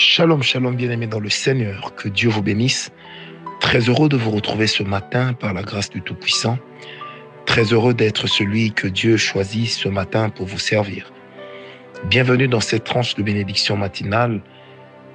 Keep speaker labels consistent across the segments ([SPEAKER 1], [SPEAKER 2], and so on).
[SPEAKER 1] Shalom, shalom, bien-aimés dans le Seigneur. Que Dieu vous bénisse. Très heureux de vous retrouver ce matin par la grâce du Tout-Puissant. Très heureux d'être celui que Dieu choisit ce matin pour vous servir. Bienvenue dans cette tranche de bénédiction matinale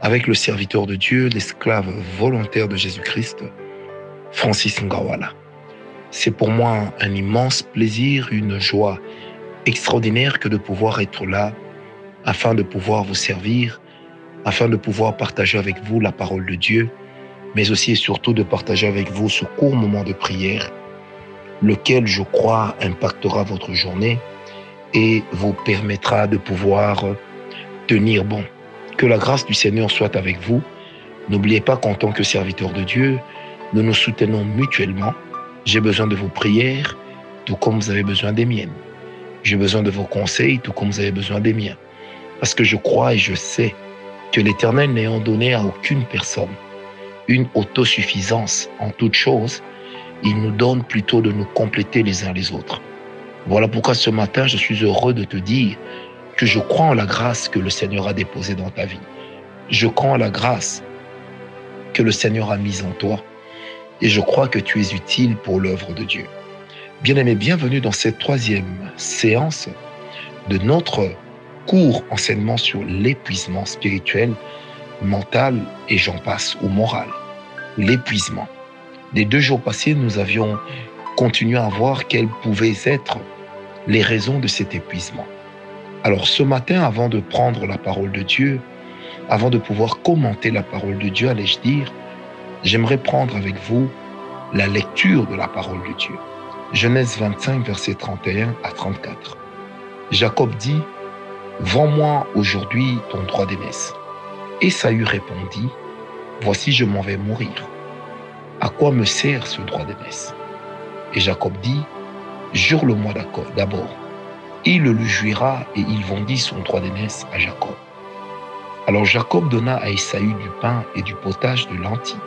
[SPEAKER 1] avec le serviteur de Dieu, l'esclave volontaire de Jésus-Christ, Francis Ngawala. C'est pour moi un immense plaisir, une joie extraordinaire que de pouvoir être là afin de pouvoir vous servir afin de pouvoir partager avec vous la parole de Dieu, mais aussi et surtout de partager avec vous ce court moment de prière, lequel, je crois, impactera votre journée et vous permettra de pouvoir tenir bon. Que la grâce du Seigneur soit avec vous. N'oubliez pas qu'en tant que serviteur de Dieu, nous nous soutenons mutuellement. J'ai besoin de vos prières, tout comme vous avez besoin des miennes. J'ai besoin de vos conseils, tout comme vous avez besoin des miens. Parce que je crois et je sais que l'Éternel n'ayant donné à aucune personne une autosuffisance en toutes choses, il nous donne plutôt de nous compléter les uns les autres. Voilà pourquoi ce matin, je suis heureux de te dire que je crois en la grâce que le Seigneur a déposée dans ta vie. Je crois en la grâce que le Seigneur a mise en toi et je crois que tu es utile pour l'œuvre de Dieu. Bien-aimé, bienvenue dans cette troisième séance de notre court enseignement sur l'épuisement spirituel, mental et j'en passe, ou moral. L'épuisement. Les deux jours passés, nous avions continué à voir quelles pouvaient être les raisons de cet épuisement. Alors ce matin, avant de prendre la parole de Dieu, avant de pouvoir commenter la parole de Dieu, allais-je dire, j'aimerais prendre avec vous la lecture de la parole de Dieu. Genèse 25, versets 31 à 34. Jacob dit, Vends-moi aujourd'hui ton droit d'aînesse. Esaü répondit, Voici je m'en vais mourir. À quoi me sert ce droit d'aînesse? Et Jacob dit, Jure-le-moi d'abord. Il le juira et il vendit son droit d'aînesse à Jacob. Alors Jacob donna à Esaü du pain et du potage de lentilles.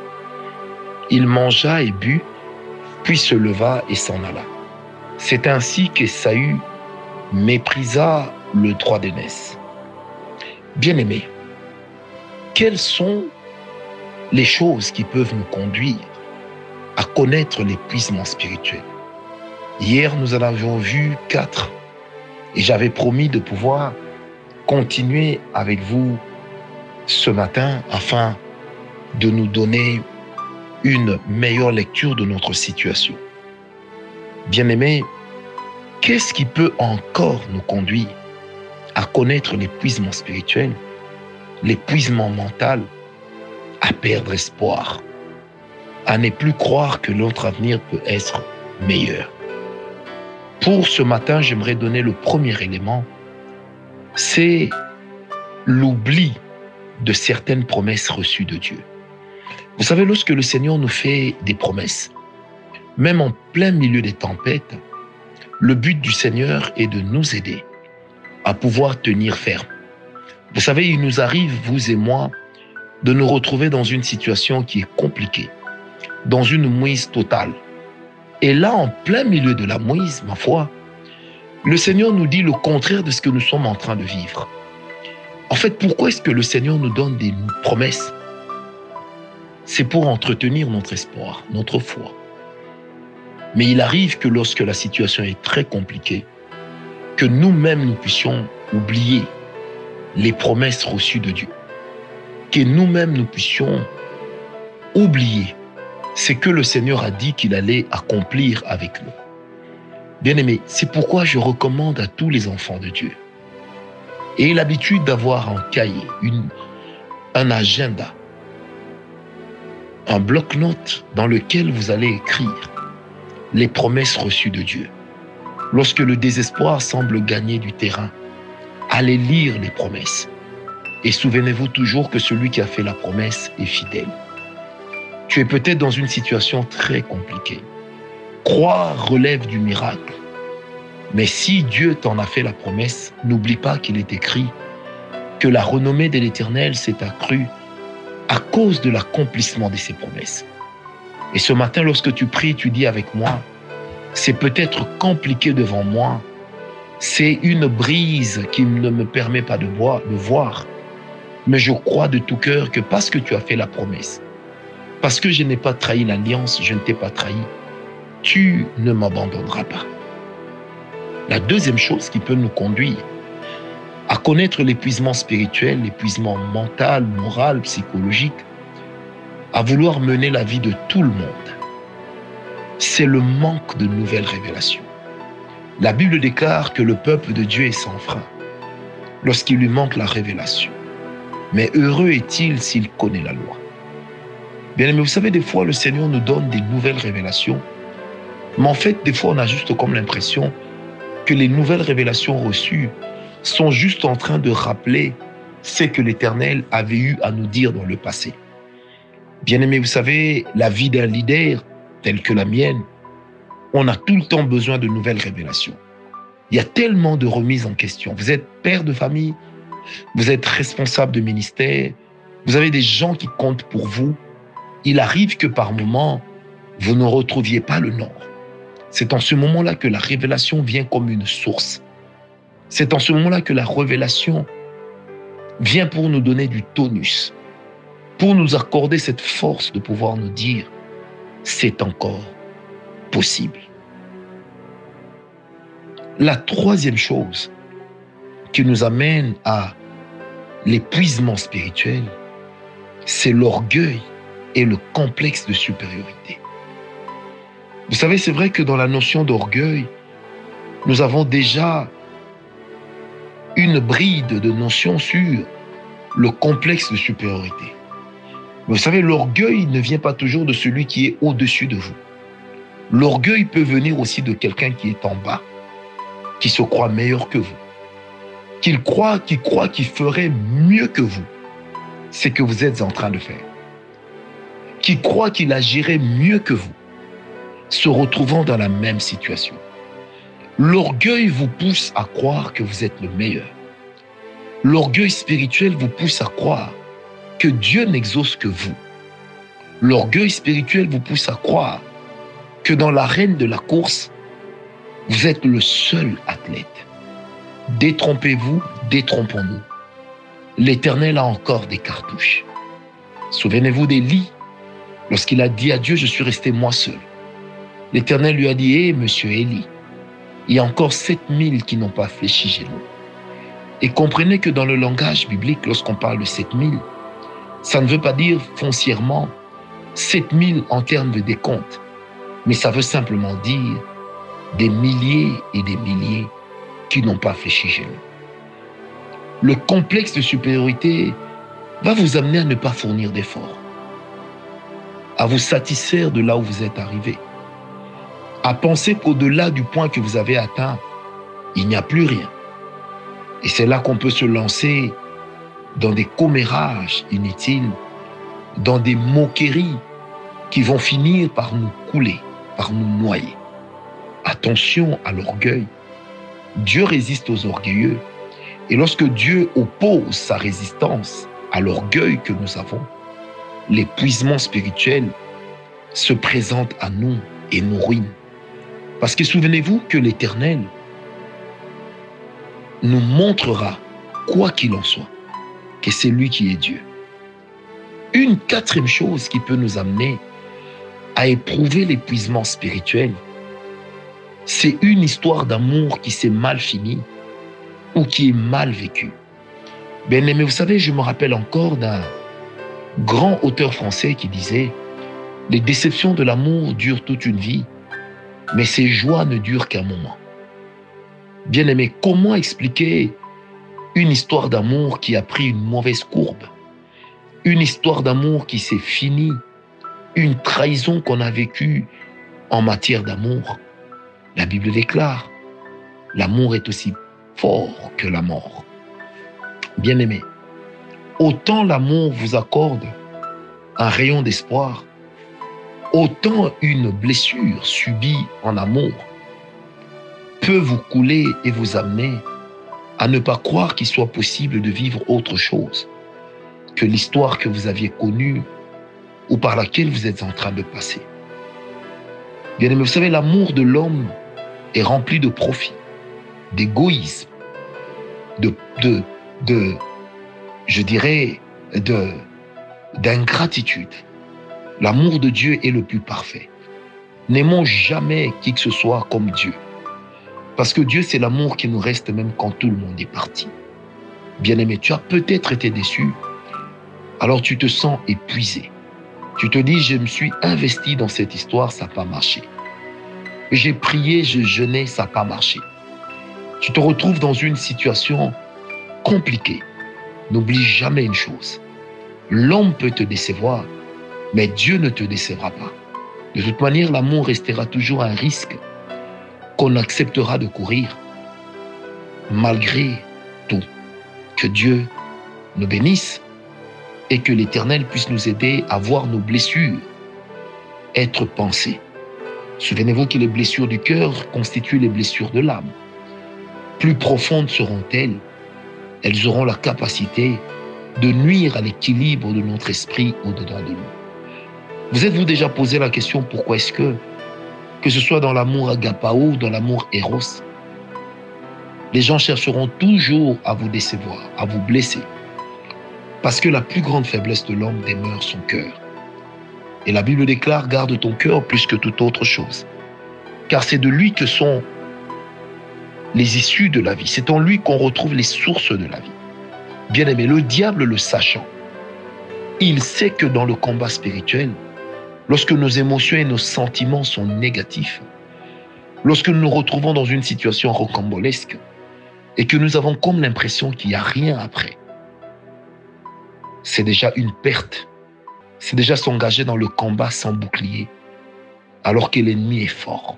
[SPEAKER 1] Il mangea et but, puis se leva et s'en alla. C'est ainsi qu'Esaü méprisa le droit d'aînesse. Bien-aimés, quelles sont les choses qui peuvent nous conduire à connaître l'épuisement spirituel? Hier, nous en avions vu quatre et j'avais promis de pouvoir continuer avec vous ce matin afin de nous donner une meilleure lecture de notre situation. Bien-aimés, qu'est-ce qui peut encore nous conduire à connaître l'épuisement spirituel, l'épuisement mental, à perdre espoir, à ne plus croire que notre avenir peut être meilleur? Pour ce matin, j'aimerais donner le premier élément, c'est l'oubli de certaines promesses reçues de Dieu. Vous savez, lorsque le Seigneur nous fait des promesses, même en plein milieu des tempêtes, le but du Seigneur est de nous aider à pouvoir tenir ferme. Vous savez, il nous arrive, vous et moi, de nous retrouver dans une situation qui est compliquée, dans une mouise totale. Et là, en plein milieu de la mouise, ma foi, le Seigneur nous dit le contraire de ce que nous sommes en train de vivre. En fait, pourquoi est-ce que le Seigneur nous donne des promesses? C'est pour entretenir notre espoir, notre foi. Mais il arrive que lorsque la situation est très compliquée, que nous-mêmes nous puissions oublier les promesses reçues de Dieu. Que nous-mêmes nous puissions oublier ce que le Seigneur a dit qu'il allait accomplir avec nous. Bien-aimés, c'est pourquoi je recommande à tous les enfants de Dieu et l'habitude d'avoir un cahier, un agenda, un bloc-notes dans lequel vous allez écrire les promesses reçues de Dieu. Lorsque le désespoir semble gagner du terrain, allez lire les promesses. Et souvenez-vous toujours que celui qui a fait la promesse est fidèle. Tu es peut-être dans une situation très compliquée. Croire relève du miracle. Mais si Dieu t'en a fait la promesse, n'oublie pas qu'il est écrit que la renommée de l'Éternel s'est accrue à cause de l'accomplissement de ses promesses. Et ce matin, lorsque tu pries, tu dis avec moi, c'est peut-être compliqué devant moi. C'est une brise qui ne me permet pas de voir. Mais je crois de tout cœur que parce que tu as fait la promesse, parce que je n'ai pas trahi l'alliance, je ne t'ai pas trahi, tu ne m'abandonneras pas. La deuxième chose qui peut nous conduire à connaître l'épuisement spirituel, l'épuisement mental, moral, psychologique, à vouloir mener la vie de tout le monde, c'est le manque de nouvelles révélations. La Bible déclare que le peuple de Dieu est sans frein lorsqu'il lui manque la révélation. Mais heureux est-il s'il connaît la loi. Bien aimé, vous savez, des fois, le Seigneur nous donne des nouvelles révélations. Mais en fait, des fois, on a juste comme l'impression que les nouvelles révélations reçues sont juste en train de rappeler ce que l'Éternel avait eu à nous dire dans le passé. Bien aimé, vous savez, la vie d'un leader tel que la mienne, on a tout le temps besoin de nouvelles révélations. Il y a tellement de remises en question. Vous êtes père de famille, vous êtes responsable de ministère, vous avez des gens qui comptent pour vous. Il arrive que par moment, vous ne retrouviez pas le nord. C'est en ce moment-là que la révélation vient comme une source. C'est en ce moment-là que la révélation vient pour nous donner du tonus, pour nous accorder cette force de pouvoir nous dire, c'est encore possible. La troisième chose qui nous amène à l'épuisement spirituel, c'est l'orgueil et le complexe de supériorité. Vous savez, c'est vrai que dans la notion d'orgueil, nous avons déjà une bride de notions sur le complexe de supériorité. Vous savez, l'orgueil ne vient pas toujours de celui qui est au-dessus de vous. L'orgueil peut venir aussi de quelqu'un qui est en bas qui se croit meilleur que vous, qu'il croit, qu'il croit qu'il ferait mieux que vous ce que vous êtes en train de faire, qui croit qu'il agirait mieux que vous, se retrouvant dans la même situation. L'orgueil vous pousse à croire que vous êtes le meilleur. L'orgueil spirituel vous pousse à croire que Dieu n'exauce que vous. L'orgueil spirituel vous pousse à croire que dans l'arène de la course, vous êtes le seul athlète. Détrompez-vous, détrompons-nous. L'Éternel a encore des cartouches. Souvenez-vous d'Élie. Lorsqu'il a dit à Dieu, je suis resté moi seul. L'Éternel lui a dit, hé, monsieur Élie, il y a encore 7000 qui n'ont pas fléchi chez nous. Et comprenez que dans le langage biblique, lorsqu'on parle de 7000, ça ne veut pas dire foncièrement 7000 en termes de décompte, mais ça veut simplement dire des milliers et des milliers qui n'ont pas fléchi chez nous. Le complexe de supériorité va vous amener à ne pas fournir d'efforts, à vous satisfaire de là où vous êtes arrivé, à penser qu'au-delà du point que vous avez atteint, il n'y a plus rien. Et c'est là qu'on peut se lancer dans des commérages inutiles, dans des moqueries qui vont finir par nous couler, par nous noyer. Attention à l'orgueil. Dieu résiste aux orgueilleux. Et lorsque Dieu oppose sa résistance à l'orgueil que nous avons, l'épuisement spirituel se présente à nous et nous ruine. Parce que souvenez-vous que l'Éternel nous montrera, quoi qu'il en soit, que c'est lui qui est Dieu. Une quatrième chose qui peut nous amener à éprouver l'épuisement spirituel, c'est une histoire d'amour qui s'est mal finie ou qui est mal vécue. Bien aimé, vous savez, je me rappelle encore d'un grand auteur français qui disait Les déceptions de l'amour durent toute une vie, mais ces joies ne durent qu'un moment. Bien aimé, comment expliquer une histoire d'amour qui a pris une mauvaise courbe. Une histoire d'amour qui s'est finie. Une trahison qu'on a vécue en matière d'amour. La Bible déclare, l'amour est aussi fort que la mort. Bien-aimé, autant l'amour vous accorde un rayon d'espoir, autant une blessure subie en amour peut vous couler et vous amener à ne pas croire qu'il soit possible de vivre autre chose que l'histoire que vous aviez connue ou par laquelle vous êtes en train de passer. Bien aimé, vous savez, l'amour de l'homme est rempli de profit, d'égoïsme, de, de, de, je dirais, de d'ingratitude. L'amour de Dieu est le plus parfait. N'aimons jamais qui que ce soit comme Dieu. Parce que Dieu, c'est l'amour qui nous reste même quand tout le monde est parti. Bien-aimé, tu as peut-être été déçu. Alors tu te sens épuisé. Tu te dis, je me suis investi dans cette histoire, ça n'a pas marché. J'ai prié, je jeûnais, ça n'a pas marché. Tu te retrouves dans une situation compliquée. N'oublie jamais une chose. L'homme peut te décevoir, mais Dieu ne te décevra pas. De toute manière, l'amour restera toujours un risque qu'on acceptera de courir malgré tout. Que Dieu nous bénisse et que l'Éternel puisse nous aider à voir nos blessures être pensées. Souvenez-vous que les blessures du cœur constituent les blessures de l'âme. Plus profondes seront-elles, elles auront la capacité de nuire à l'équilibre de notre esprit au-dedans de nous. Vous êtes-vous déjà posé la question pourquoi est-ce que, que ce soit dans l'amour agapao ou dans l'amour eros, les gens chercheront toujours à vous décevoir, à vous blesser. Parce que la plus grande faiblesse de l'homme demeure son cœur. Et la Bible déclare, garde ton cœur plus que toute autre chose. Car c'est de lui que sont les issues de la vie. C'est en lui qu'on retrouve les sources de la vie. Bien aimé, le diable le sachant, il sait que dans le combat spirituel, lorsque nos émotions et nos sentiments sont négatifs, lorsque nous nous retrouvons dans une situation rocambolesque et que nous avons comme l'impression qu'il n'y a rien après, c'est déjà une perte. C'est déjà s'engager dans le combat sans bouclier, alors que l'ennemi est fort.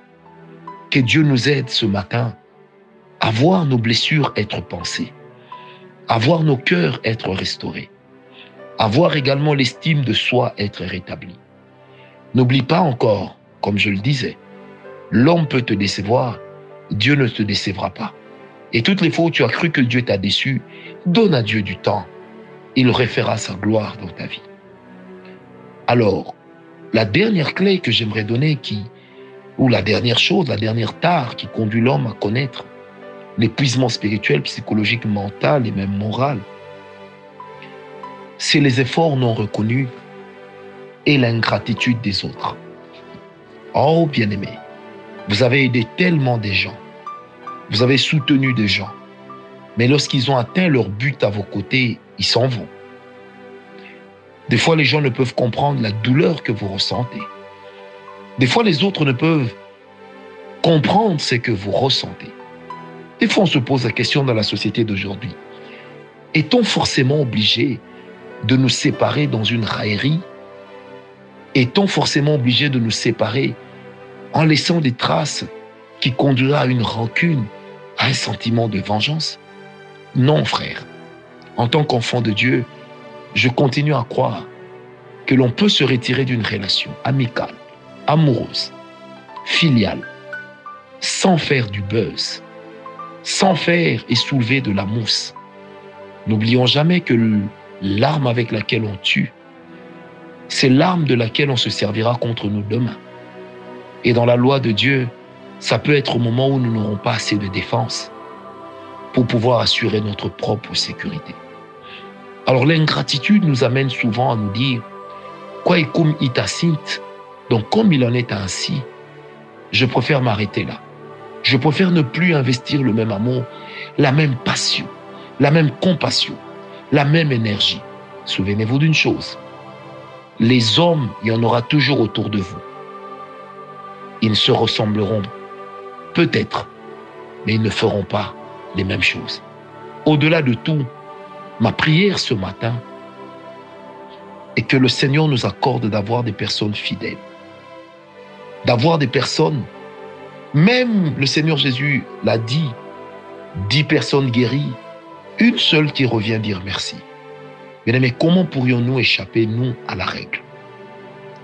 [SPEAKER 1] Que Dieu nous aide ce matin à voir nos blessures être pensées, à voir nos cœurs être restaurés, à voir également l'estime de soi être rétablie. N'oublie pas encore, comme je le disais, l'homme peut te décevoir, Dieu ne te décevra pas. Et toutes les fois où tu as cru que Dieu t'a déçu, donne à Dieu du temps. Il refera sa gloire dans ta vie. Alors, la dernière clé que j'aimerais donner qui, ou la dernière chose, la dernière tare qui conduit l'homme à connaître l'épuisement spirituel, psychologique, mental et même moral, c'est les efforts non reconnus et l'ingratitude des autres. Oh bien-aimé, vous avez aidé tellement des gens, vous avez soutenu des gens, mais lorsqu'ils ont atteint leur but à vos côtés, ils s'en vont. Des fois, les gens ne peuvent comprendre la douleur que vous ressentez. Des fois, les autres ne peuvent comprendre ce que vous ressentez. Des fois, on se pose la question dans la société d'aujourd'hui. Est-on forcément obligé de nous séparer dans une raillerie est-on forcément obligé de nous séparer en laissant des traces qui conduira à une rancune, à un sentiment de vengeance? Non, frère. En tant qu'enfant de Dieu, je continue à croire que l'on peut se retirer d'une relation amicale, amoureuse, filiale, sans faire du buzz, sans faire et soulever de la mousse. N'oublions jamais que l'arme avec laquelle on tue c'est l'arme de laquelle on se servira contre nous demain. Et dans la loi de Dieu, ça peut être au moment où nous n'aurons pas assez de défense pour pouvoir assurer notre propre sécurité. Alors l'ingratitude nous amène souvent à nous dire, quoi cum itacint, donc comme il en est ainsi, je préfère m'arrêter là. Je préfère ne plus investir le même amour, la même passion, la même compassion, la même énergie. Souvenez-vous d'une chose, les hommes, il y en aura toujours autour de vous. Ils se ressembleront peut-être, mais ils ne feront pas les mêmes choses. Au-delà de tout, ma prière ce matin est que le Seigneur nous accorde d'avoir des personnes fidèles, d'avoir des personnes, même le Seigneur Jésus l'a dit, dix personnes guéries, une seule qui revient dire merci. Bien-aimés, comment pourrions-nous échapper, nous, à la règle?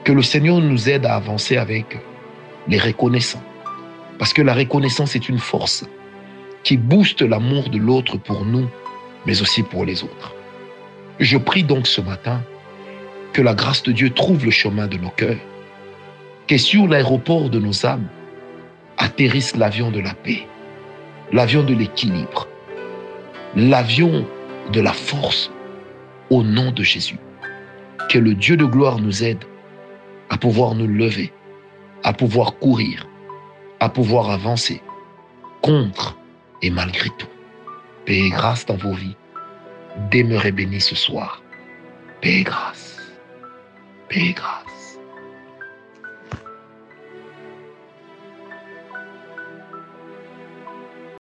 [SPEAKER 1] Que le Seigneur nous aide à avancer avec les reconnaissants. Parce que la reconnaissance est une force qui booste l'amour de l'autre pour nous, mais aussi pour les autres. Je prie donc ce matin que la grâce de Dieu trouve le chemin de nos cœurs, que sur l'aéroport de nos âmes atterrisse l'avion de la paix, l'avion de l'équilibre, l'avion de la force, au nom de Jésus. Que le Dieu de gloire nous aide à pouvoir nous lever, à pouvoir courir, à pouvoir avancer contre et malgré tout. Paix et grâce dans vos vies. Demeurez bénis ce soir. Paix et grâce. Paix grâce.